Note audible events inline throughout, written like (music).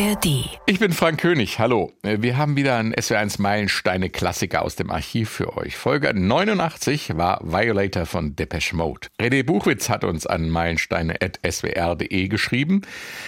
ARD. Ich bin Frank König, hallo. Wir haben wieder einen SW1 Meilensteine Klassiker aus dem Archiv für euch. Folge 89 war Violator von Depeche Mode. René Buchwitz hat uns an meilensteine.swr.de geschrieben.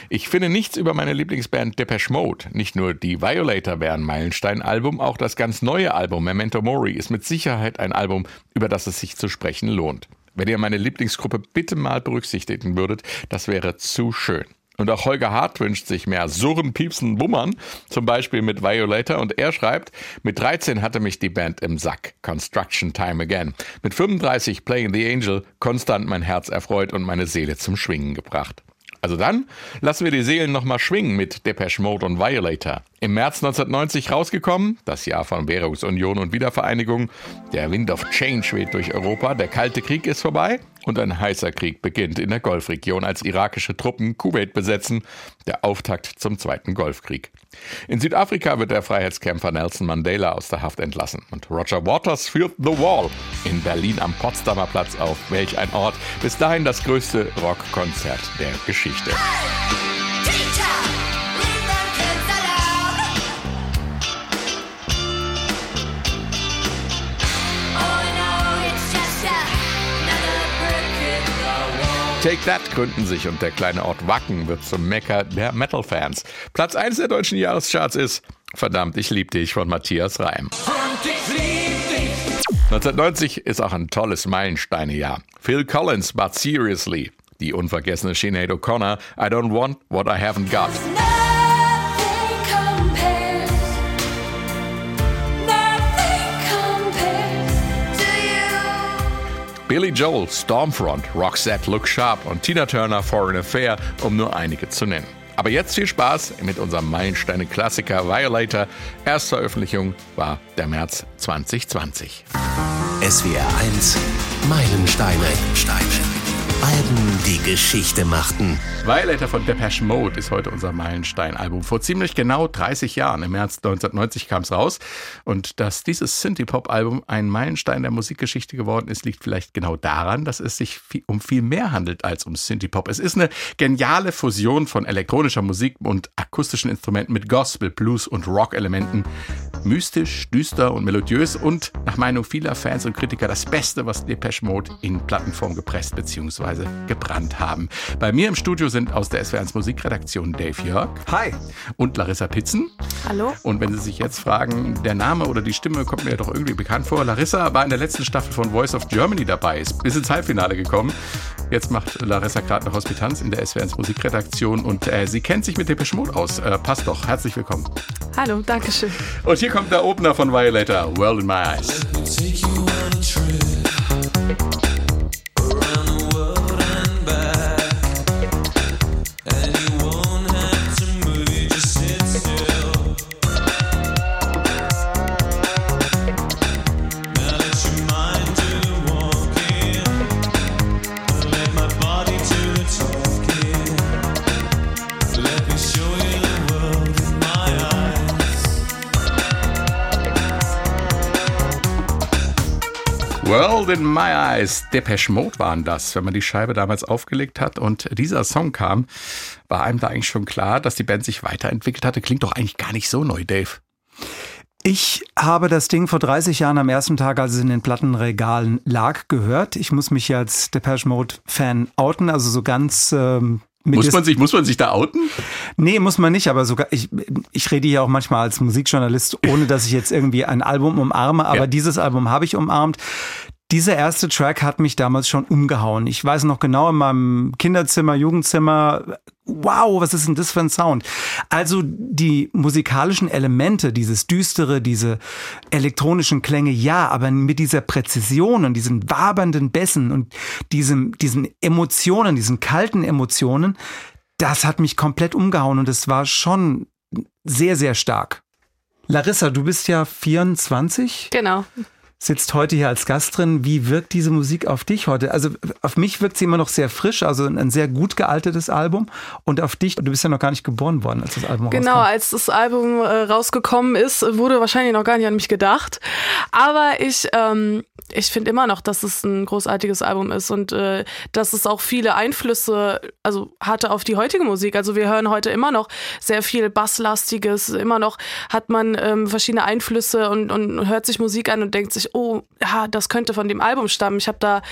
Ich finde nichts über meine Lieblingsband Depeche Mode. Nicht nur die Violator wären Meilenstein-Album, auch das ganz neue Album Memento Mori ist mit Sicherheit ein Album, über das es sich zu sprechen lohnt. Wenn ihr meine Lieblingsgruppe bitte mal berücksichtigen würdet, das wäre zu schön. Und auch Holger Hart wünscht sich mehr Surren, Piepsen, Wummern, zum Beispiel mit Violator. Und er schreibt, mit 13 hatte mich die Band im Sack. Construction Time Again. Mit 35 Playing the Angel konstant mein Herz erfreut und meine Seele zum Schwingen gebracht. Also dann lassen wir die Seelen nochmal schwingen mit Depeche Mode und Violator. Im März 1990 rausgekommen, das Jahr von Währungsunion und Wiedervereinigung. Der Wind of Change weht durch Europa, der Kalte Krieg ist vorbei und ein heißer Krieg beginnt in der Golfregion, als irakische Truppen Kuwait besetzen, der Auftakt zum Zweiten Golfkrieg. In Südafrika wird der Freiheitskämpfer Nelson Mandela aus der Haft entlassen und Roger Waters führt The Wall in Berlin am Potsdamer Platz auf. Welch ein Ort! Bis dahin das größte Rockkonzert der Geschichte. Take That gründen sich und der kleine Ort Wacken wird zum Mecker der Metal-Fans. Platz 1 der deutschen Jahrescharts ist Verdammt, ich lieb dich von Matthias Reim. 1990 ist auch ein tolles Meilensteinejahr. Phil Collins, But Seriously. Die unvergessene Sinead O'Connor, I Don't Want What I Haven't Got. Billy Joel, Stormfront, Roxette, Look Sharp und Tina Turner, Foreign Affair, um nur einige zu nennen. Aber jetzt viel Spaß mit unserem Meilensteine-Klassiker Violator. Erste Veröffentlichung war der März 2020. SWR 1 Meilensteine. Steine. Alben, die Geschichte machten. Violator von Depeche Mode ist heute unser Meilenstein-Album. Vor ziemlich genau 30 Jahren, im März 1990 kam es raus. Und dass dieses Synthie-Pop-Album ein Meilenstein der Musikgeschichte geworden ist, liegt vielleicht genau daran, dass es sich um viel mehr handelt als um Synthie-Pop. Es ist eine geniale Fusion von elektronischer Musik und akustischen Instrumenten mit Gospel, Blues und Rock-Elementen. Mystisch, düster und melodiös und nach Meinung vieler Fans und Kritiker das Beste, was Depeche Mode in Plattenform gepresst bzw beziehungsweise gebrannt haben. Bei mir im Studio sind aus der SW1 Musikredaktion Dave Jörg. Hi. Und Larissa Pitzen. Hallo. Und wenn Sie sich jetzt fragen, der Name oder die Stimme kommt mir ja doch irgendwie bekannt vor. Larissa war in der letzten Staffel von Voice of Germany dabei, ist bis ins Halbfinale gekommen. Jetzt macht Larissa gerade eine Hospitanz in der SW1 Musikredaktion und äh, sie kennt sich mit Depeche Mode aus. Äh, passt doch. Herzlich willkommen. Hallo, danke schön. Und hier kommt der Opener von Violator, World in My Eyes. My Eyes, Depeche Mode waren das, wenn man die Scheibe damals aufgelegt hat und dieser Song kam, war einem da eigentlich schon klar, dass die Band sich weiterentwickelt hatte. Klingt doch eigentlich gar nicht so neu, Dave. Ich habe das Ding vor 30 Jahren am ersten Tag, als es in den Plattenregalen lag, gehört. Ich muss mich als Depeche Mode Fan outen, also so ganz ähm, muss man sich, muss man sich da outen? Nee, muss man nicht, aber sogar, ich, ich rede hier auch manchmal als Musikjournalist, ohne dass ich jetzt irgendwie ein Album umarme, aber ja. dieses Album habe ich umarmt. Dieser erste Track hat mich damals schon umgehauen. Ich weiß noch genau in meinem Kinderzimmer, Jugendzimmer, wow, was ist denn das für ein Sound? Also die musikalischen Elemente, dieses düstere, diese elektronischen Klänge, ja, aber mit dieser Präzision und diesen wabernden Bässen und diesem, diesen Emotionen, diesen kalten Emotionen, das hat mich komplett umgehauen und es war schon sehr, sehr stark. Larissa, du bist ja 24. Genau. Sitzt heute hier als Gast drin. Wie wirkt diese Musik auf dich heute? Also auf mich wirkt sie immer noch sehr frisch, also ein sehr gut gealtetes Album. Und auf dich, du bist ja noch gar nicht geboren worden, als das Album Genau, rauskam. als das Album äh, rausgekommen ist, wurde wahrscheinlich noch gar nicht an mich gedacht. Aber ich, ähm, ich finde immer noch, dass es ein großartiges Album ist und äh, dass es auch viele Einflüsse also hatte auf die heutige Musik. Also wir hören heute immer noch sehr viel Basslastiges, immer noch hat man ähm, verschiedene Einflüsse und, und hört sich Musik an und denkt sich, oh, ja, das könnte von dem Album stammen. Ich habe da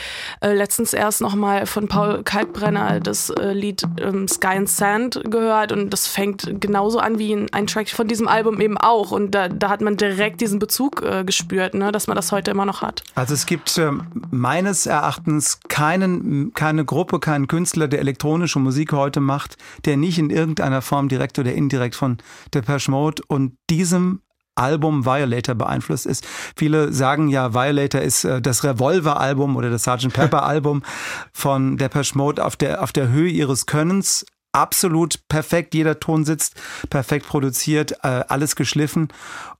äh, letztens erst noch mal von Paul Kalkbrenner das äh, Lied ähm, Sky and Sand gehört und das fängt genauso an wie ein, ein Track von diesem Album eben auch und da, da hat man direkt diesen Bezug äh, gespürt, ne, dass man das heute immer noch hat. Also es gibt ähm, meines Erachtens keinen, keine Gruppe, keinen Künstler, der elektronische Musik heute macht, der nicht in irgendeiner Form direkt oder indirekt von Depeche Mode und diesem Album Violator beeinflusst ist. Viele sagen ja, Violator ist äh, das Revolver-Album oder das Sgt. Pepper-Album von Depeche Mode auf der, auf der Höhe ihres Könnens. Absolut perfekt, jeder Ton sitzt perfekt produziert, äh, alles geschliffen.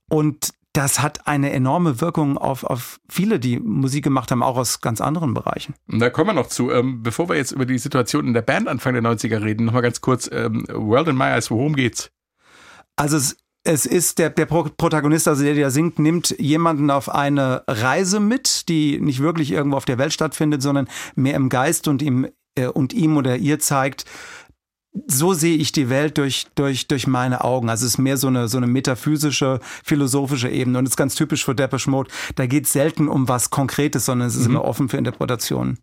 Und das hat eine enorme Wirkung auf, auf viele, die Musik gemacht haben, auch aus ganz anderen Bereichen. Da kommen wir noch zu. Ähm, bevor wir jetzt über die Situation in der Band Anfang der 90er reden, nochmal ganz kurz, ähm, World in My Eyes, worum geht's? Also es es ist der, der Protagonist, also der, der singt, nimmt jemanden auf eine Reise mit, die nicht wirklich irgendwo auf der Welt stattfindet, sondern mehr im Geist und ihm, äh, und ihm oder ihr zeigt, so sehe ich die Welt durch, durch, durch meine Augen. Also es ist mehr so eine, so eine metaphysische, philosophische Ebene. Und es ist ganz typisch für Depeche Mode. Da geht es selten um was Konkretes, sondern es ist mhm. immer offen für Interpretationen.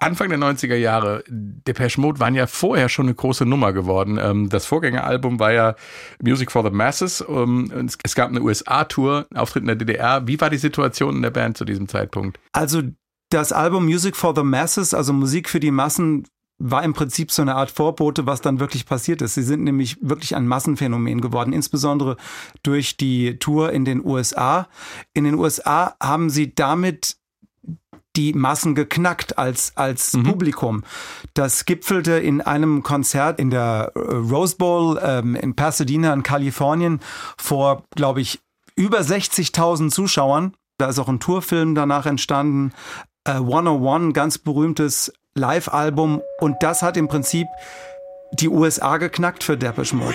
Anfang der 90er Jahre, Depeche Mode waren ja vorher schon eine große Nummer geworden. Ähm, das Vorgängeralbum war ja Music for the Masses. Ähm, es gab eine USA-Tour, Auftritt in der DDR. Wie war die Situation in der Band zu diesem Zeitpunkt? Also das Album Music for the Masses, also Musik für die Massen, war im Prinzip so eine Art Vorbote, was dann wirklich passiert ist. Sie sind nämlich wirklich ein Massenphänomen geworden, insbesondere durch die Tour in den USA. In den USA haben sie damit die Massen geknackt als, als mhm. Publikum. Das gipfelte in einem Konzert in der äh, Rose Bowl ähm, in Pasadena in Kalifornien vor, glaube ich, über 60.000 Zuschauern. Da ist auch ein Tourfilm danach entstanden. Äh, 101, ganz berühmtes Live-Album. Und das hat im Prinzip die USA geknackt für Depeche Mode.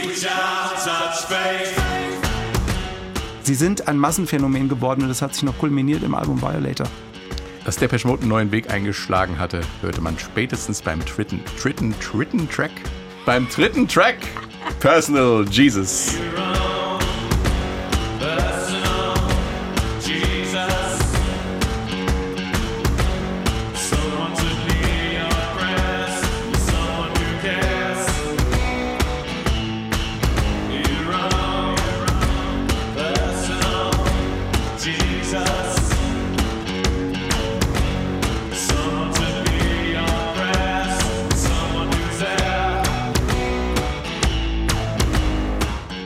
Sie sind ein Massenphänomen geworden und das hat sich noch kulminiert im Album Violator. Dass Depeche Mode einen neuen Weg eingeschlagen hatte, hörte man spätestens beim dritten, dritten, dritten Track. Beim dritten Track Personal Jesus.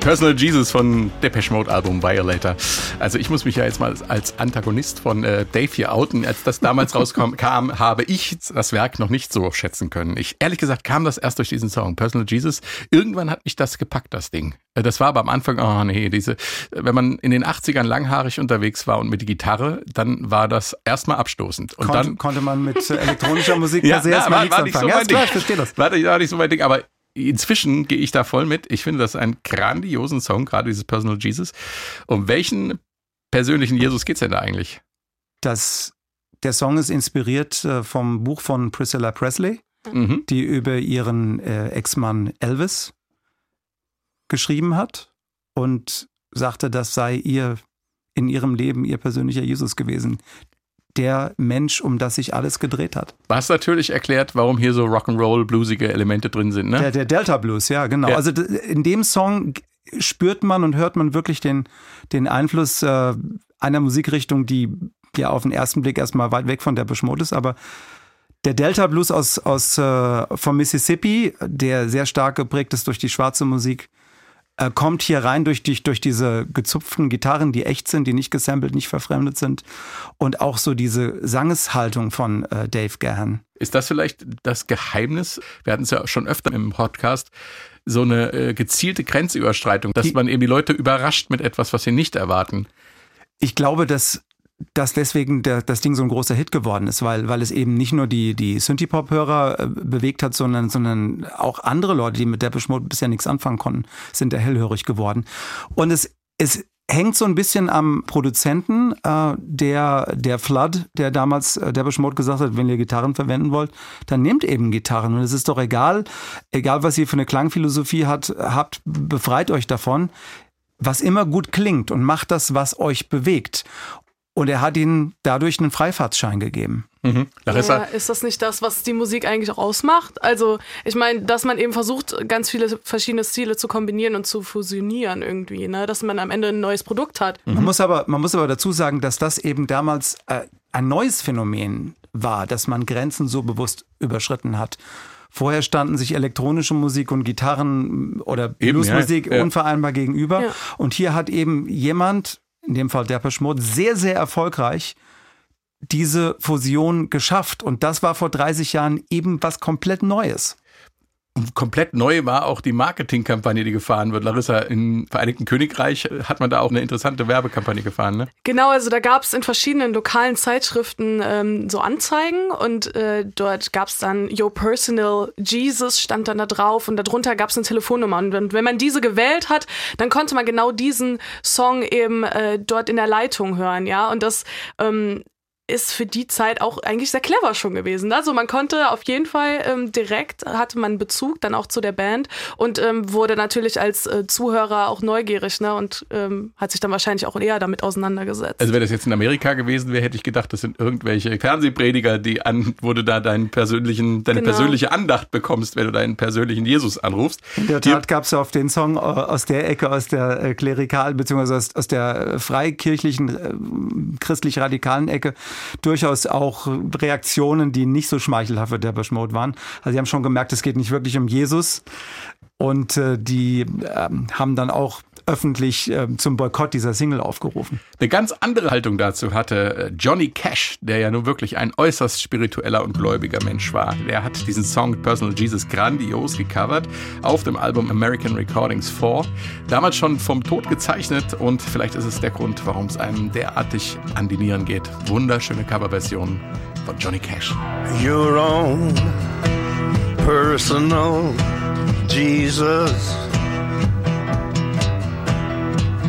Personal Jesus von Depeche Mode Album Violator. Also ich muss mich ja jetzt mal als Antagonist von äh, Dave hier outen. Als das damals rauskam, (laughs) kam, habe ich das Werk noch nicht so schätzen können. Ich ehrlich gesagt kam das erst durch diesen Song Personal Jesus. Irgendwann hat mich das gepackt, das Ding. Äh, das war aber am Anfang, oh nee, diese, wenn man in den 80ern langhaarig unterwegs war und mit der Gitarre, dann war das erstmal abstoßend. Und Kon dann konnte man mit äh, elektronischer Musik (laughs) ja, sehr na, war, war nicht so ja. Klar, ich verstehe das. War, war nicht so mein Ding, aber inzwischen gehe ich da voll mit. Ich finde das einen grandiosen Song, gerade dieses Personal Jesus. Um welchen persönlichen Jesus geht es denn da eigentlich? Das, der Song ist inspiriert äh, vom Buch von Priscilla Presley, mhm. die über ihren äh, Ex-Mann Elvis geschrieben hat und sagte, das sei ihr in ihrem Leben ihr persönlicher Jesus gewesen, der Mensch, um das sich alles gedreht hat. Was natürlich erklärt, warum hier so Rock'n'Roll, bluesige Elemente drin sind, ne? Der, der Delta Blues, ja, genau. Ja. Also in dem Song spürt man und hört man wirklich den, den Einfluss äh, einer Musikrichtung, die ja auf den ersten Blick erstmal weit weg von der Mode ist, aber der Delta Blues aus, aus äh, vom Mississippi, der sehr stark geprägt ist durch die schwarze Musik, äh, kommt hier rein durch, durch, durch diese gezupften Gitarren, die echt sind, die nicht gesampelt, nicht verfremdet sind. Und auch so diese Sangeshaltung von äh, Dave Gahan. Ist das vielleicht das Geheimnis? Wir hatten es ja schon öfter im Podcast, so eine äh, gezielte Grenzüberschreitung, dass die, man eben die Leute überrascht mit etwas, was sie nicht erwarten. Ich glaube, dass dass deswegen der, das Ding so ein großer Hit geworden ist, weil, weil es eben nicht nur die, die Synthie-Pop-Hörer äh, bewegt hat, sondern, sondern auch andere Leute, die mit Depeche Mode bisher nichts anfangen konnten, sind da hellhörig geworden. Und es, es hängt so ein bisschen am Produzenten, äh, der, der Flood, der damals äh, Depeche Mode gesagt hat, wenn ihr Gitarren verwenden wollt, dann nehmt eben Gitarren. Und es ist doch egal, egal was ihr für eine Klangphilosophie hat, habt, befreit euch davon was immer gut klingt und macht das, was euch bewegt. Und er hat ihnen dadurch einen Freifahrtsschein gegeben. Mhm. Larissa? Ja, ist das nicht das, was die Musik eigentlich auch ausmacht? Also, ich meine, dass man eben versucht, ganz viele verschiedene Stile zu kombinieren und zu fusionieren irgendwie, ne? dass man am Ende ein neues Produkt hat. Mhm. Man, muss aber, man muss aber dazu sagen, dass das eben damals äh, ein neues Phänomen war, dass man Grenzen so bewusst überschritten hat. Vorher standen sich elektronische Musik und Gitarren oder Bluesmusik ja, ja. unvereinbar gegenüber. Ja. Und hier hat eben jemand, in dem Fall Depeche Mode, sehr, sehr erfolgreich diese Fusion geschafft. Und das war vor 30 Jahren eben was komplett Neues komplett neu war auch die Marketingkampagne, die gefahren wird. Larissa, im Vereinigten Königreich hat man da auch eine interessante Werbekampagne gefahren, ne? Genau, also da gab es in verschiedenen lokalen Zeitschriften ähm, so Anzeigen und äh, dort gab es dann Your Personal Jesus stand dann da drauf und darunter gab es eine Telefonnummer. Und wenn man diese gewählt hat, dann konnte man genau diesen Song eben äh, dort in der Leitung hören, ja. Und das ähm, ist für die Zeit auch eigentlich sehr clever schon gewesen. Also man konnte auf jeden Fall ähm, direkt, hatte man Bezug dann auch zu der Band und ähm, wurde natürlich als äh, Zuhörer auch neugierig ne? und ähm, hat sich dann wahrscheinlich auch eher damit auseinandergesetzt. Also wenn das jetzt in Amerika gewesen wäre, hätte ich gedacht, das sind irgendwelche Fernsehprediger, die an, wo du da deinen persönlichen, deine genau. persönliche Andacht bekommst, wenn du deinen persönlichen Jesus anrufst. In der Tat gab es ja auf den Song äh, aus der Ecke, aus der äh, klerikal, beziehungsweise aus, aus der äh, freikirchlichen, äh, christlich-radikalen Ecke, durchaus auch Reaktionen, die nicht so schmeichelhaft für Depeche Mode waren. Also sie haben schon gemerkt, es geht nicht wirklich um Jesus. Und äh, die äh, haben dann auch öffentlich äh, zum Boykott dieser Single aufgerufen. Eine ganz andere Haltung dazu hatte äh, Johnny Cash, der ja nun wirklich ein äußerst spiritueller und gläubiger Mensch war. Der hat diesen Song Personal Jesus grandios gecovert auf dem Album American Recordings 4. Damals schon vom Tod gezeichnet und vielleicht ist es der Grund, warum es einem derartig an die Nieren geht. Wunderschöne Coverversion von Johnny Cash. Your own personal Jesus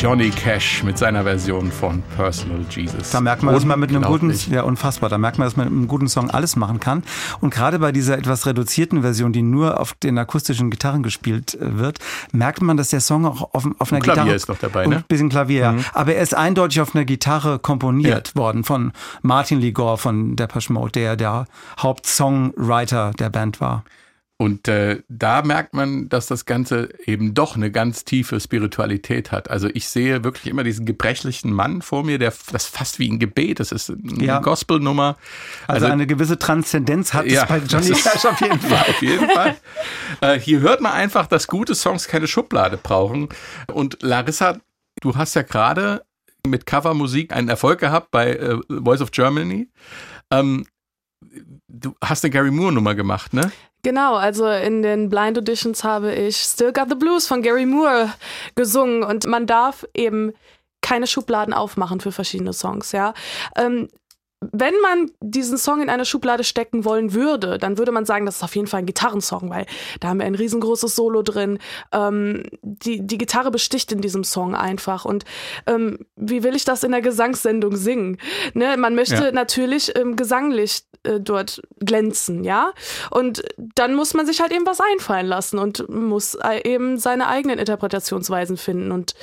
Johnny Cash mit seiner Version von Personal Jesus. Da merkt man, dass man mit einem guten, ja unfassbar, da merkt man, dass man mit einem guten Song alles machen kann. Und gerade bei dieser etwas reduzierten Version, die nur auf den akustischen Gitarren gespielt äh, wird, merkt man, dass der Song auch auf, auf einer Klavier Gitarre ist noch dabei, ne? Ein bisschen Klavier, mhm. aber er ist eindeutig auf einer Gitarre komponiert ja. worden von Martin Ligor von Depeche Mode, der der Hauptsongwriter der Band war. Und äh, da merkt man, dass das Ganze eben doch eine ganz tiefe Spiritualität hat. Also ich sehe wirklich immer diesen gebrechlichen Mann vor mir, der das fast wie ein Gebet, das ist eine ja. Gospelnummer. Also, also, eine gewisse Transzendenz hat ja, es bei Johnny Cash auf jeden (laughs) Fall. auf jeden Fall. äh, hier hört man einfach, dass gute Songs keine Schublade brauchen. Und Larissa, du hast ja gerade mit Covermusik einen Erfolg gehabt bei äh, Voice of Germany. Ähm, du hast eine Gary Moore Nummer gemacht, ne? Genau, also in den Blind Auditions habe ich Still Got the Blues von Gary Moore gesungen und man darf eben keine Schubladen aufmachen für verschiedene Songs, ja. Ähm, wenn man diesen Song in eine Schublade stecken wollen würde, dann würde man sagen, das ist auf jeden Fall ein Gitarrensong, weil da haben wir ein riesengroßes Solo drin. Ähm, die, die Gitarre besticht in diesem Song einfach. Und ähm, wie will ich das in der Gesangssendung singen? Ne? Man möchte ja. natürlich ähm, gesanglich äh, dort glänzen, ja. Und dann muss man sich halt eben was einfallen lassen und muss äh, eben seine eigenen Interpretationsweisen finden. Und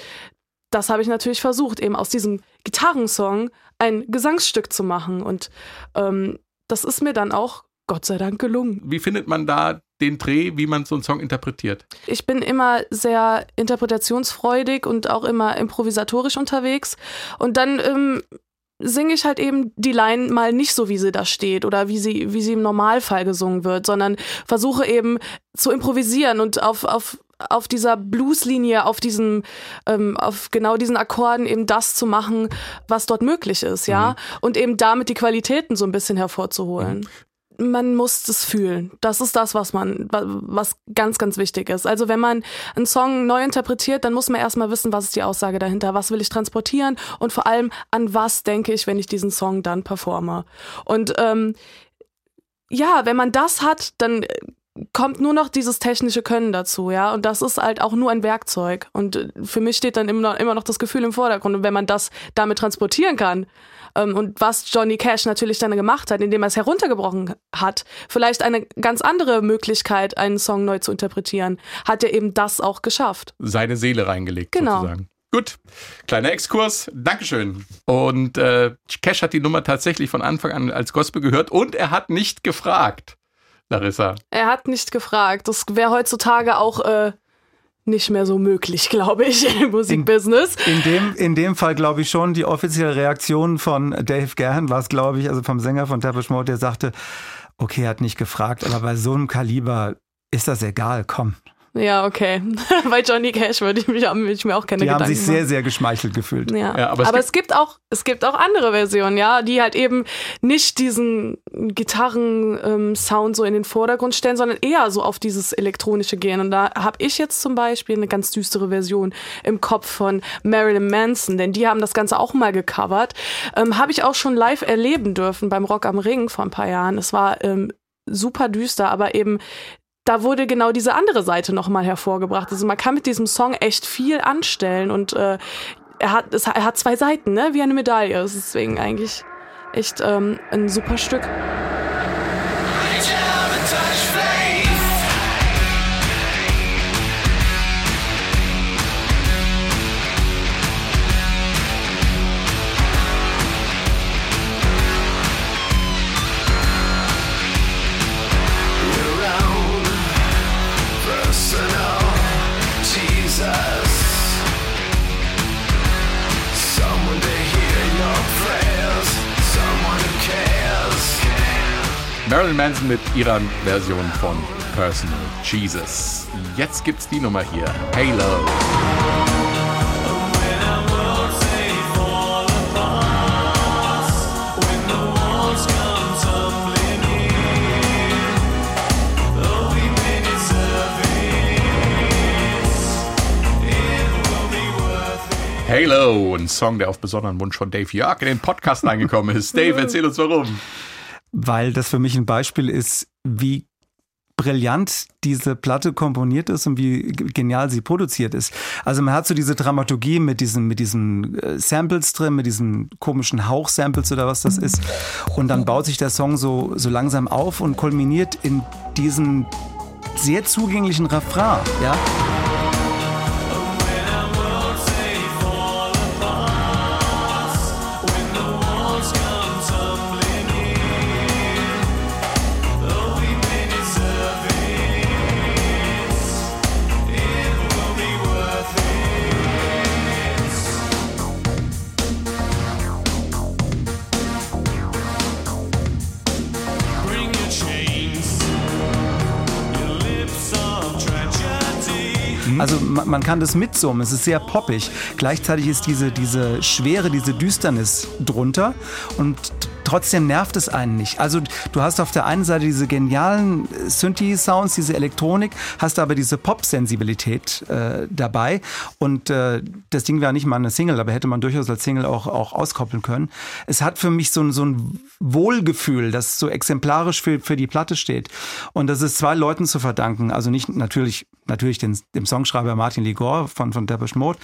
das habe ich natürlich versucht, eben aus diesem Gitarrensong ein Gesangsstück zu machen. Und ähm, das ist mir dann auch Gott sei Dank gelungen. Wie findet man da den Dreh, wie man so einen Song interpretiert? Ich bin immer sehr interpretationsfreudig und auch immer improvisatorisch unterwegs. Und dann ähm, singe ich halt eben die Line mal nicht so, wie sie da steht oder wie sie, wie sie im Normalfall gesungen wird, sondern versuche eben zu improvisieren und auf, auf auf dieser Blueslinie, auf diesem, ähm, auf genau diesen Akkorden eben das zu machen, was dort möglich ist, ja. Mhm. Und eben damit die Qualitäten so ein bisschen hervorzuholen. Mhm man muss es fühlen. Das ist das, was man, was ganz, ganz wichtig ist. Also wenn man einen Song neu interpretiert, dann muss man erstmal wissen, was ist die Aussage dahinter, was will ich transportieren und vor allem an was denke ich, wenn ich diesen Song dann performe. Und ähm, ja, wenn man das hat, dann kommt nur noch dieses technische Können dazu, ja. Und das ist halt auch nur ein Werkzeug. Und äh, für mich steht dann immer noch, immer noch das Gefühl im Vordergrund. Und wenn man das damit transportieren kann, ähm, und was Johnny Cash natürlich dann gemacht hat, indem er es heruntergebrochen hat, vielleicht eine ganz andere Möglichkeit, einen Song neu zu interpretieren, hat er eben das auch geschafft. Seine Seele reingelegt, genau. sozusagen. Gut, kleiner Exkurs, Dankeschön. Und äh, Cash hat die Nummer tatsächlich von Anfang an als Gospel gehört und er hat nicht gefragt. Larissa. Er hat nicht gefragt. Das wäre heutzutage auch äh, nicht mehr so möglich, glaube ich, (laughs) im Musikbusiness. In, in, dem, in dem Fall glaube ich schon, die offizielle Reaktion von Dave Gahan war es, glaube ich, also vom Sänger von Depeche Mode, der sagte, okay, er hat nicht gefragt, aber bei so einem Kaliber ist das egal, komm. Ja, okay. (laughs) Bei Johnny Cash würde ich, mich, würde ich mir auch keine die Gedanken haben sich sehr, sehr geschmeichelt gefühlt. Ja, ja aber, es, aber gibt es, gibt auch, es gibt auch andere Versionen, ja, die halt eben nicht diesen Gitarren-Sound ähm, so in den Vordergrund stellen, sondern eher so auf dieses Elektronische gehen. Und da habe ich jetzt zum Beispiel eine ganz düstere Version im Kopf von Marilyn Manson, denn die haben das Ganze auch mal gecovert. Ähm, habe ich auch schon live erleben dürfen beim Rock am Ring vor ein paar Jahren. Es war ähm, super düster, aber eben da wurde genau diese andere Seite nochmal hervorgebracht. Also man kann mit diesem Song echt viel anstellen und äh, er, hat, es, er hat zwei Seiten, ne? wie eine Medaille. Es ist deswegen eigentlich echt ähm, ein super Stück. Marilyn Manson mit ihrer Version von Personal Jesus. Jetzt gibt's die Nummer hier. Halo. Halo, ein Song, der auf besonderen Wunsch von Dave Jörg in den Podcast reingekommen ist. Dave, erzähl uns warum weil das für mich ein Beispiel ist, wie brillant diese Platte komponiert ist und wie genial sie produziert ist. Also man hat so diese Dramaturgie mit diesen mit diesen äh, Samples drin, mit diesen komischen Hauchsamples oder was das ist und dann baut sich der Song so so langsam auf und kulminiert in diesen sehr zugänglichen Refrain, ja? Kann das mitsummen, es ist sehr poppig. Gleichzeitig ist diese, diese Schwere, diese Düsternis drunter und trotzdem nervt es einen nicht. Also du hast auf der einen Seite diese genialen Synthi-Sounds, diese Elektronik, hast aber diese Pop-Sensibilität äh, dabei. Und äh, das Ding wäre nicht mal eine Single, aber hätte man durchaus als Single auch, auch auskoppeln können. Es hat für mich so ein, so ein Wohlgefühl, das so exemplarisch für, für die Platte steht. Und das ist zwei Leuten zu verdanken. Also nicht natürlich, natürlich den, dem Songschreiber Martin Ligor von, von Depeche Mode,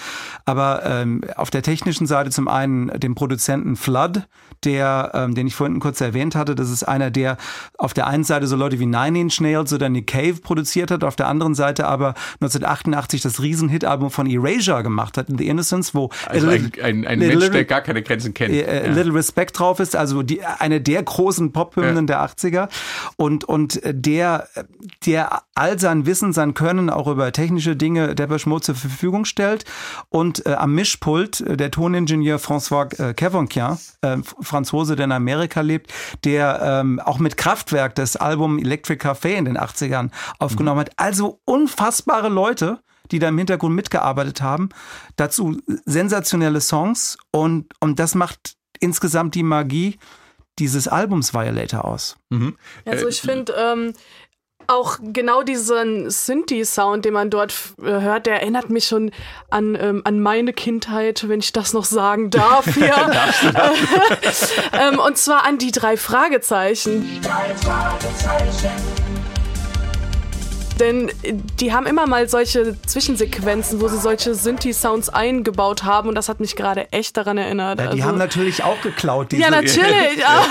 aber ähm, auf der technischen Seite zum einen dem Produzenten Flood, der ähm, ähm, den ich vorhin kurz erwähnt hatte. Das ist einer, der auf der einen Seite so Leute wie Nine Inch Nails oder Nick Cave produziert hat, auf der anderen Seite aber 1988 das Riesenhit-Album von Erasure gemacht hat, in The Innocence, wo also ein, ein, ein Mensch, der gar keine Grenzen kennt. Äh, ja. Little Respect drauf ist, also die, eine der großen Pop-Hymnen ja. der 80er und, und der, der all sein Wissen, sein Können auch über technische Dinge Depeche Mode zur Verfügung stellt und äh, am Mischpult äh, der Toningenieur François äh, Kevorkian, äh, Franzose, der in Amerika lebt, der ähm, auch mit Kraftwerk das Album Electric Café in den 80ern aufgenommen mhm. hat. Also unfassbare Leute, die da im Hintergrund mitgearbeitet haben. Dazu sensationelle Songs und, und das macht insgesamt die Magie dieses Albums Violator aus. Mhm. Also ich finde, ähm, auch genau diesen Synthi-Sound, den man dort äh, hört, der erinnert mich schon an, ähm, an meine Kindheit, wenn ich das noch sagen darf. (laughs) Ja. (laughs) ähm, und zwar an die drei Fragezeichen. Die drei Fragezeichen. Denn äh, die haben immer mal solche Zwischensequenzen, wo sie solche Synthi-Sounds eingebaut haben und das hat mich gerade echt daran erinnert. Ja, die also, haben natürlich auch geklaut. Diese (laughs) ja, natürlich. ja.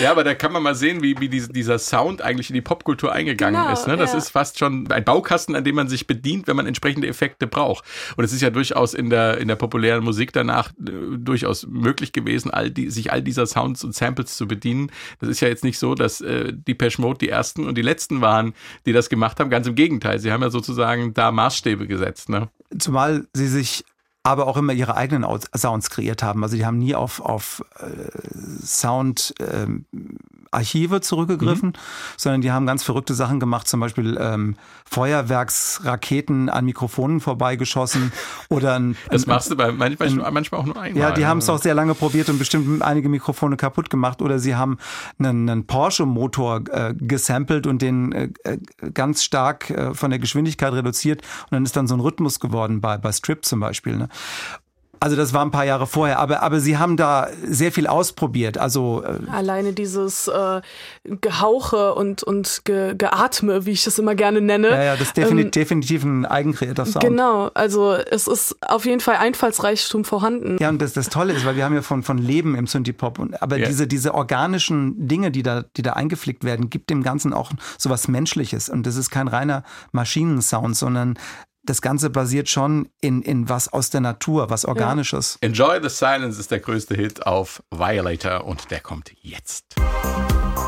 ja, aber da kann man mal sehen, wie, wie dieser Sound eigentlich in die Popkultur eingegangen genau, ist. Ne? Das ja. ist fast schon ein Baukasten, an dem man sich bedient, wenn man entsprechende Effekte braucht. Und es ist ja durchaus in der, in der populären Musik danach äh, durchaus möglich gewesen, all die, sich all dieser Sounds und Samples zu bedienen. Das ist ja jetzt nicht so, dass äh, die Pesh Mode die ersten und die letzten waren, die das gemacht haben Ganz im Gegenteil, sie haben ja sozusagen da Maßstäbe gesetzt. Ne? Zumal sie sich aber auch immer ihre eigenen Sounds kreiert haben. Also die haben nie auf, auf äh, Sound ähm, Archive zurückgegriffen, mhm. sondern die haben ganz verrückte Sachen gemacht, zum Beispiel ähm, Feuerwerksraketen an Mikrofonen vorbeigeschossen (laughs) oder ein, Das machst du bei manchmal, ein, manchmal auch nur einmal. Ja, die haben es auch sehr lange probiert und bestimmt einige Mikrofone kaputt gemacht oder sie haben einen, einen Porsche-Motor äh, gesampelt und den äh, äh ganz stark äh, von der Geschwindigkeit reduziert und dann ist dann so ein Rhythmus geworden bei, bei Strip zum Beispiel. Ne? Also das war ein paar Jahre vorher, aber, aber sie haben da sehr viel ausprobiert. Also äh alleine dieses äh, Gehauche und, und Ge Geatme, wie ich das immer gerne nenne. Ja, ja, das ist definitiv, ähm, definitiv ein eigenkreativer Sound. Genau, also es ist auf jeden Fall Einfallsreichtum vorhanden. Ja, und das, das Tolle ist, weil wir haben ja von, von Leben im Synthie-Pop, aber yeah. diese, diese organischen Dinge, die da, die da eingeflickt werden, gibt dem Ganzen auch so was Menschliches. Und das ist kein reiner Maschinensound, sondern das Ganze basiert schon in, in was aus der Natur, was Organisches. Ja. Enjoy the Silence ist der größte Hit auf Violator und der kommt jetzt. Enjoy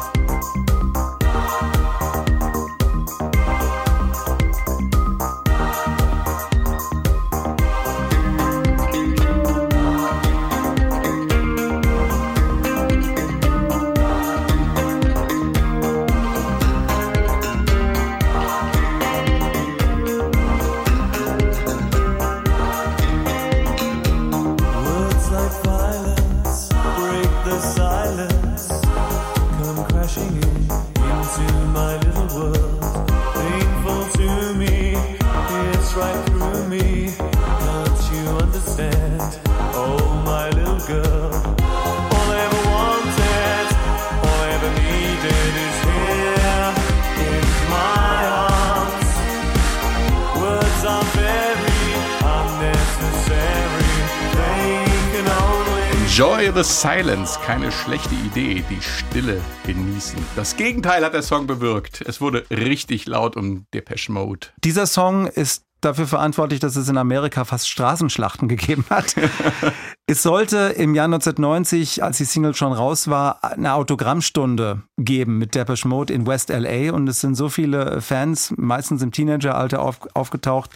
the Silence. Keine schlechte Idee. Die Stille genießen. Das Gegenteil hat der Song bewirkt. Es wurde richtig laut um Depeche Mode. Dieser Song ist dafür verantwortlich, dass es in Amerika fast Straßenschlachten gegeben hat. (laughs) es sollte im Jahr 1990, als die Single schon raus war, eine Autogrammstunde geben mit Depeche Mode in West LA und es sind so viele Fans, meistens im Teenageralter auf, aufgetaucht,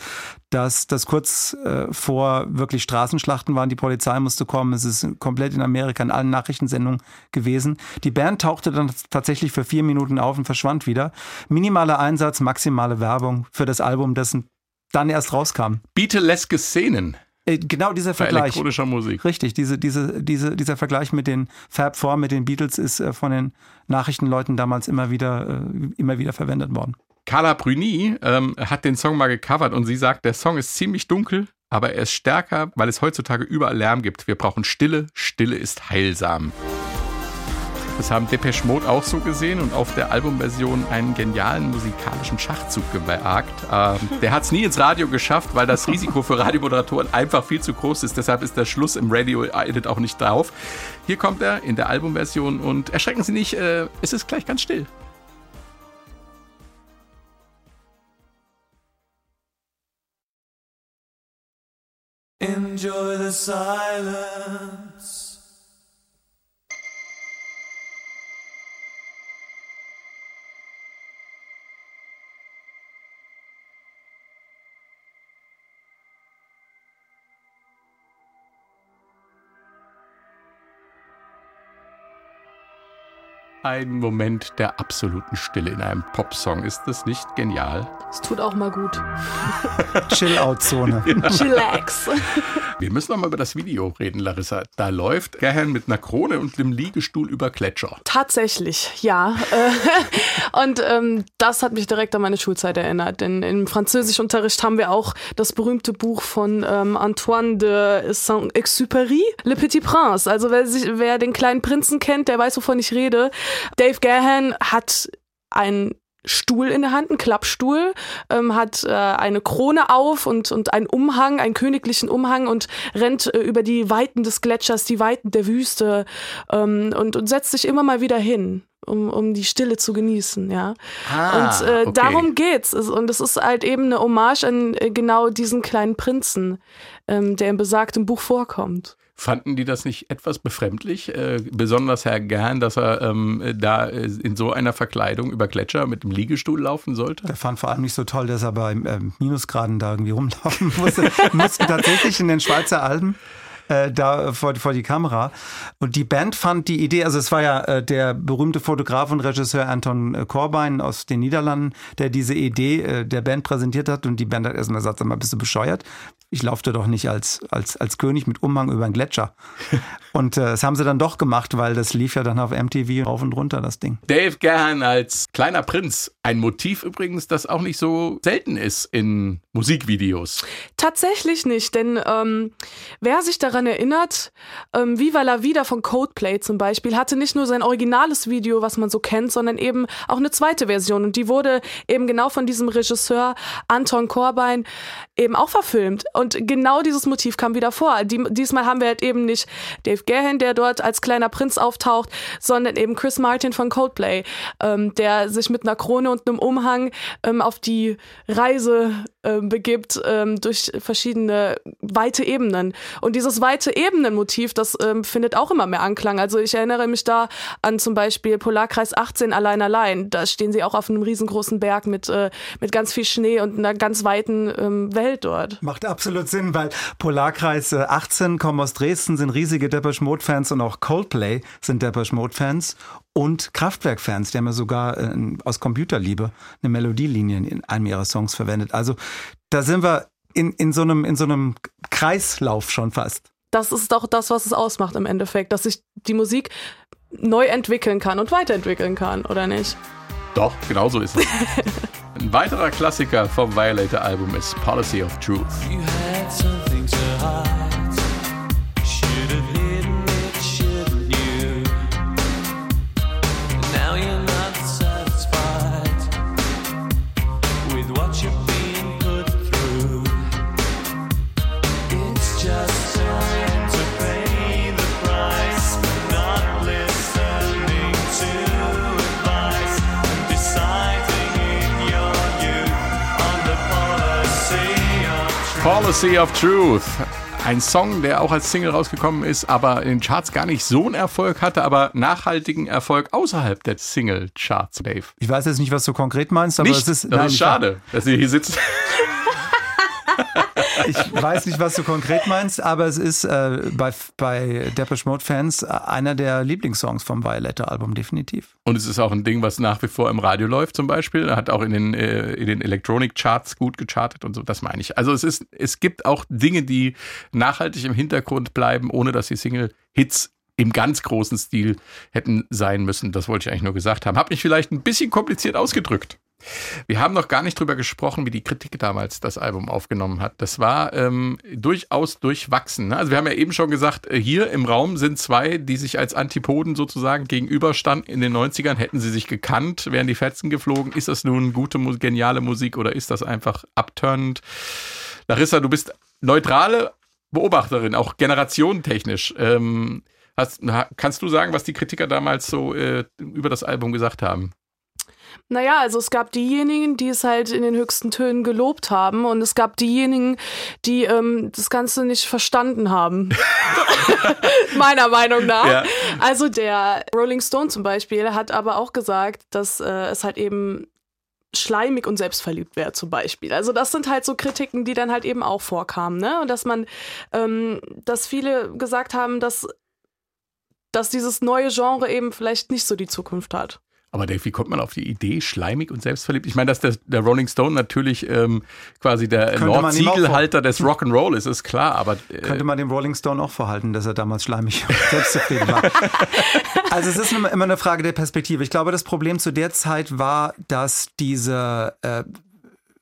dass das kurz äh, vor wirklich Straßenschlachten waren. Die Polizei musste kommen. Es ist komplett in Amerika in allen Nachrichtensendungen gewesen. Die Band tauchte dann tatsächlich für vier Minuten auf und verschwand wieder. Minimaler Einsatz, maximale Werbung für das Album, das dann erst rauskam. Beatleske Szenen. Äh, genau dieser Vergleich. elektronischer Musik. Richtig, diese, diese, diese, dieser Vergleich mit den Fab Four, mit den Beatles ist äh, von den Nachrichtenleuten damals immer wieder, äh, immer wieder verwendet worden. Carla Bruni ähm, hat den Song mal gecovert und sie sagt, der Song ist ziemlich dunkel, aber er ist stärker, weil es heutzutage überall Lärm gibt. Wir brauchen Stille. Stille ist heilsam. Das haben Depeche Mode auch so gesehen und auf der Albumversion einen genialen musikalischen Schachzug gewagt. Ähm, der hat es nie ins Radio geschafft, weil das Risiko für Radiomoderatoren einfach viel zu groß ist. Deshalb ist der Schluss im Radio-Edit auch nicht drauf. Hier kommt er in der Albumversion und erschrecken Sie nicht, äh, es ist gleich ganz still. Enjoy the silence. Ein Moment der absoluten Stille in einem Popsong. Ist das nicht genial? Es tut auch mal gut. (laughs) Chill-Out-Zone. (laughs) Ja. Chillax. Wir müssen noch mal über das Video reden, Larissa. Da läuft Gerhan mit einer Krone und einem Liegestuhl über Gletscher. Tatsächlich, ja. Äh, (laughs) und ähm, das hat mich direkt an meine Schulzeit erinnert. Denn im Französischunterricht haben wir auch das berühmte Buch von ähm, Antoine de Saint-Exupéry, Le Petit Prince. Also wer, sich, wer den kleinen Prinzen kennt, der weiß, wovon ich rede. Dave Gahan hat ein Stuhl in der Hand, einen Klappstuhl, ähm, hat äh, eine Krone auf und, und einen Umhang, einen königlichen Umhang und rennt äh, über die Weiten des Gletschers, die Weiten der Wüste ähm, und, und setzt sich immer mal wieder hin. Um, um die Stille zu genießen, ja. Ah, und äh, okay. darum geht's. Und es ist halt eben eine Hommage an äh, genau diesen kleinen Prinzen, ähm, der im besagten Buch vorkommt. Fanden die das nicht etwas befremdlich? Äh, besonders Herr Gern, dass er ähm, da äh, in so einer Verkleidung über Gletscher mit dem Liegestuhl laufen sollte? Der fand vor allem nicht so toll, dass er bei äh, Minusgraden da irgendwie rumlaufen (laughs) musste. mussten tatsächlich in den Schweizer Alpen äh, da vor, vor die Kamera. Und die Band fand die Idee, also es war ja äh, der berühmte Fotograf und Regisseur Anton äh, Korbein aus den Niederlanden, der diese Idee äh, der Band präsentiert hat und die Band hat erstmal gesagt, sag mal, bist du bescheuert? Ich laufte doch nicht als, als, als König mit Umhang über einen Gletscher. und äh, das haben sie dann doch gemacht, weil das lief ja dann auf MTV rauf und runter, das Ding. Dave Gahan als kleiner Prinz. Ein Motiv übrigens, das auch nicht so selten ist in Musikvideos. Tatsächlich nicht, denn ähm, wer sich daran erinnert, ähm, Viva la Vida von Coldplay zum Beispiel hatte nicht nur sein originales Video, was man so kennt, sondern eben auch eine zweite Version und die wurde eben genau von diesem Regisseur Anton Korbein eben auch verfilmt und genau dieses Motiv kam wieder vor. Die, diesmal haben wir halt eben nicht Dave Gahan, der dort als kleiner Prinz auftaucht, sondern eben Chris Martin von Coldplay, ähm, der sich mit einer Krone und einem Umhang ähm, auf die Reise ähm, begibt ähm, durch verschiedene weite Ebenen. Und dieses weite Ebenenmotiv, das ähm, findet auch immer mehr Anklang. Also ich erinnere mich da an zum Beispiel Polarkreis 18 allein allein. Da stehen sie auch auf einem riesengroßen Berg mit, äh, mit ganz viel Schnee und einer ganz weiten ähm, Welt dort. Macht absolut Sinn, weil Polarkreis 18 kommen aus Dresden, sind riesige Depeche Mode Fans und auch Coldplay sind Depeche Mode Fans und Kraftwerk-Fans, die haben ja sogar äh, aus Computerliebe eine Melodielinie in einem ihrer Songs verwendet. Also da sind wir in, in, so einem, in so einem Kreislauf schon fast. Das ist doch das, was es ausmacht im Endeffekt, dass sich die Musik neu entwickeln kann und weiterentwickeln kann, oder nicht? Doch, genau so ist es. (laughs) Ein weiterer Klassiker vom Violator-Album ist Policy of Truth. Policy of Truth. Ein Song, der auch als Single rausgekommen ist, aber in den Charts gar nicht so einen Erfolg hatte, aber nachhaltigen Erfolg außerhalb der Single-Charts, Dave. Ich weiß jetzt nicht, was du konkret meinst, aber Nicht? es ist, das nein, ist schade, dass ihr hier sitzt. (laughs) Ich weiß nicht, was du konkret meinst, aber es ist äh, bei, bei Depeche Mode Fans äh, einer der Lieblingssongs vom Violator Album, definitiv. Und es ist auch ein Ding, was nach wie vor im Radio läuft zum Beispiel. Hat auch in den, äh, in den Electronic Charts gut gechartet und so, das meine ich. Also es ist, es gibt auch Dinge, die nachhaltig im Hintergrund bleiben, ohne dass die Single-Hits im ganz großen Stil hätten sein müssen. Das wollte ich eigentlich nur gesagt haben. Hab mich vielleicht ein bisschen kompliziert ausgedrückt. Wir haben noch gar nicht drüber gesprochen, wie die Kritik damals das Album aufgenommen hat. Das war ähm, durchaus durchwachsen. Ne? Also wir haben ja eben schon gesagt, äh, hier im Raum sind zwei, die sich als Antipoden sozusagen gegenüberstanden. In den 90ern hätten sie sich gekannt, wären die Fetzen geflogen. Ist das nun gute, geniale Musik oder ist das einfach abturnend? Larissa, du bist neutrale Beobachterin, auch generationentechnisch. Ähm, hast, ha- kannst du sagen, was die Kritiker damals so äh, über das Album gesagt haben? Naja, also es gab diejenigen, die es halt in den höchsten Tönen gelobt haben und es gab diejenigen, die ähm, das Ganze nicht verstanden haben. (laughs) Meiner Meinung nach. Ja. Also der Rolling Stone zum Beispiel hat aber auch gesagt, dass äh, es halt eben schleimig und selbstverliebt wäre zum Beispiel. Also das sind halt so Kritiken, die dann halt eben auch vorkamen, ne? Und dass man, ähm, dass viele gesagt haben, dass dass dieses neue Genre eben vielleicht nicht so die Zukunft hat. Aber Dave, wie kommt man auf die Idee, schleimig und selbstverliebt? Ich meine, dass der, der Rolling Stone natürlich ähm, quasi der Nordsiegelhalter des Rock'n'Roll ist, ist klar, aber äh, Könnte man dem Rolling Stone auch vorhalten, dass er damals schleimig und (laughs) selbstzufrieden war. Also es ist immer immer eine Frage der Perspektive. Ich glaube, das Problem zu der Zeit war, dass diese äh,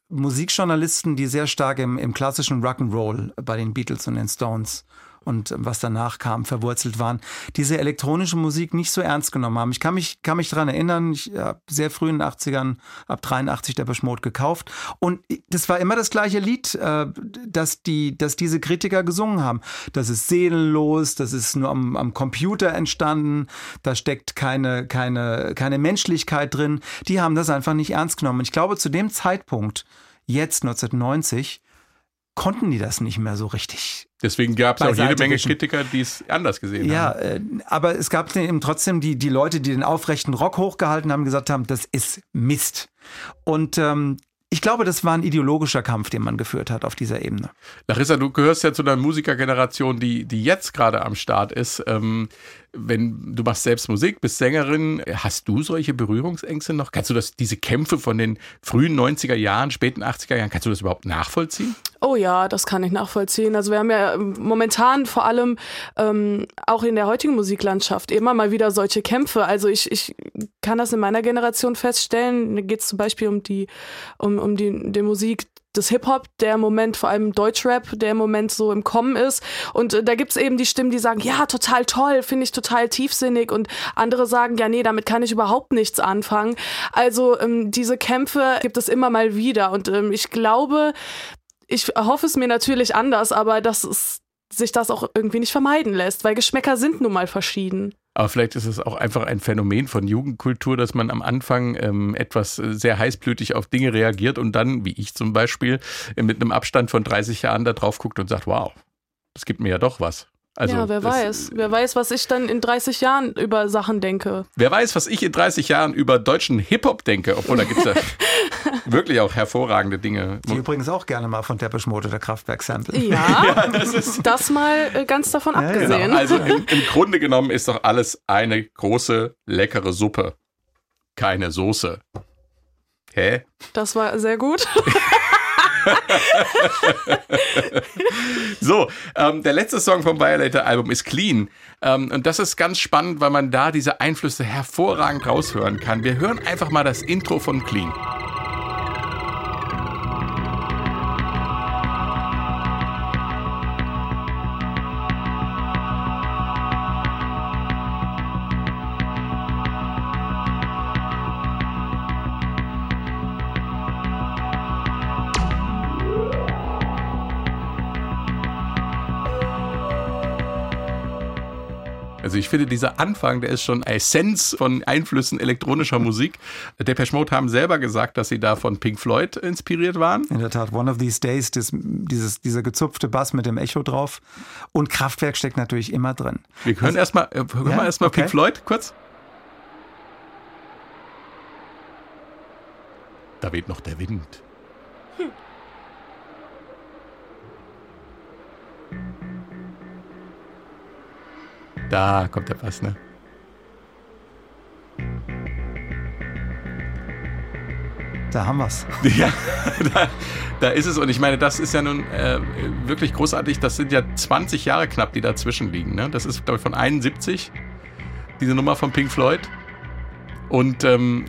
Musikjournalisten, die sehr stark im, im klassischen Rock'n'Roll bei den Beatles und den Stones und was danach kam, verwurzelt waren, diese elektronische Musik nicht so ernst genommen haben. Ich kann mich, kann mich daran erinnern, ich habe sehr früh in den 80ern, ab 83 der Beschmut gekauft und das war immer das gleiche Lied, äh, das, die, das diese Kritiker gesungen haben. Das ist seelenlos, das ist nur am, am Computer entstanden, da steckt keine, keine, keine Menschlichkeit drin. Die haben das einfach nicht ernst genommen. Ich glaube, zu dem Zeitpunkt, jetzt 1990, konnten die das nicht mehr so richtig deswegen gab es auch jede Menge wischen. Kritiker, die es anders gesehen ja, haben. äh, aber es gab eben trotzdem die, die Leute, die den aufrechten Rock hochgehalten haben, gesagt haben, das ist Mist. Und ähm, ich glaube, das war ein ideologischer Kampf, den man geführt hat auf dieser Ebene. Larissa, du gehörst ja zu einer Musikergeneration, die, die jetzt gerade am Start ist. Ähm, wenn du machst selbst Musik, bist Sängerin, hast du solche Berührungsängste noch? Kannst du das, diese Kämpfe von den frühen 90er Jahren, späten 80er Jahren, kannst du das überhaupt nachvollziehen? Oh ja, das kann ich nachvollziehen. Also wir haben ja ähm, momentan vor allem ähm, auch in der heutigen Musiklandschaft immer mal wieder solche Kämpfe. Also ich, ich kann das in meiner Generation feststellen. Da geht es zum Beispiel um die, um, um die, die Musik des Hip-Hop, der im Moment, vor allem Deutschrap, der im Moment so im Kommen ist. Und äh, da gibt's eben die Stimmen, die sagen, ja, total toll, finde ich total tiefsinnig. Und andere sagen, ja, nee, damit kann ich überhaupt nichts anfangen. Also ähm, diese Kämpfe gibt es immer mal wieder. Und ähm, ich glaube, ich hoffe es mir natürlich anders, aber dass es sich das auch irgendwie nicht vermeiden lässt, weil Geschmäcker sind nun mal verschieden. Aber vielleicht ist es auch einfach ein Phänomen von Jugendkultur, dass man am Anfang ähm, etwas äh, sehr heißblütig auf Dinge reagiert und dann, wie ich zum Beispiel, äh, mit einem Abstand von 30 Jahren da drauf guckt und sagt, wow, das gibt mir ja doch was. Also, ja, wer das- weiß. Wer weiß, was ich dann in 30 Jahren über Sachen denke. Wer weiß, was ich in 30 Jahren über deutschen Hip-Hop denke, obwohl da gibt es ja (laughs) wirklich auch hervorragende Dinge. Die übrigens auch gerne mal von Depeche Mode oder Kraftwerk Sample. Ja, (laughs) das, mal äh, ganz davon abgesehen. Genau. Also im, im (laughs) Grunde genommen ist doch alles eine große, leckere Suppe. Keine Soße. Hä? Das war sehr gut. (laughs) So, ähm, der letzte Song vom Violator Album ist Clean. Ähm, und das ist ganz spannend, weil man da diese Einflüsse hervorragend raushören kann. Wir hören einfach mal das Intro von Clean. Also ich finde, dieser Anfang, der ist schon Essenz von Einflüssen elektronischer Musik. Depeche Mode haben selber gesagt, dass sie da von Pink Floyd inspiriert waren. In der Tat, One of These Days, das, dieses, dieser gezupfte Bass mit dem Echo drauf. Und Kraftwerk steckt natürlich immer drin. Wir hören erstmal, äh, hören Ja, wir erstmal okay. Pink Floyd kurz. Da weht noch der Wind. Da kommt der Bass, ne? Da haben wir's. (laughs) Ja, da, da ist es. Und ich meine, das ist ja nun äh, wirklich großartig. Das sind ja 20 Jahre knapp, die dazwischen liegen. Ne? Das ist, glaube ich, von 71, diese Nummer von Pink Floyd. Und ähm,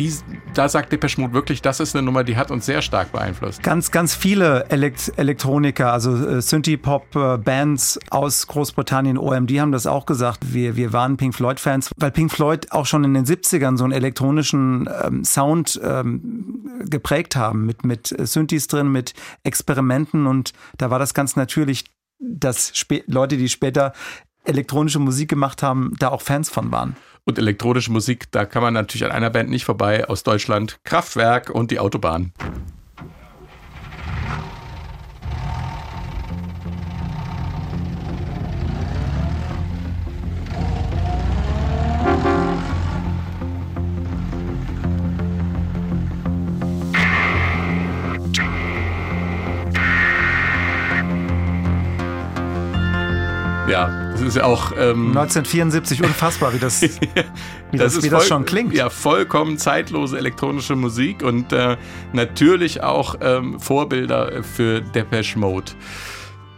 die, da sagt Depeche Mode wirklich, das ist eine Nummer, die hat uns sehr stark beeinflusst. Ganz, ganz viele Elekt Elektroniker, also äh, Synthie-Pop-Bands aus Großbritannien, OMD haben das auch gesagt. Wir, wir waren Pink Floyd-Fans, weil Pink Floyd auch schon in den 70ern so einen elektronischen ähm, Sound ähm, geprägt haben, mit, mit Synthes drin, mit Experimenten und da war das ganz natürlich, dass Leute, die später elektronische Musik gemacht haben, da auch Fans von waren. Und elektronische Musik, da kann man natürlich an einer Band nicht vorbei aus Deutschland. Kraftwerk und die Autobahn. Ist ja auch. Ähm, 1974, unfassbar, wie das, (laughs) wie das, ist wie das schon klingt. Ja, vollkommen zeitlose elektronische Musik und äh, natürlich auch ähm, Vorbilder für Depeche Mode.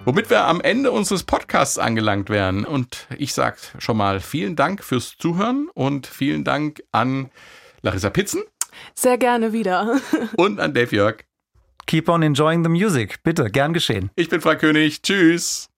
Womit wir am Ende unseres Podcasts angelangt wären. Und ich sag schon mal vielen Dank fürs Zuhören und vielen Dank an Larissa Pitzen Sehr gerne wieder. (laughs) und an Dave Jörg. Keep on enjoying the music. Bitte, gern geschehen. Ich bin Frank König. Tschüss.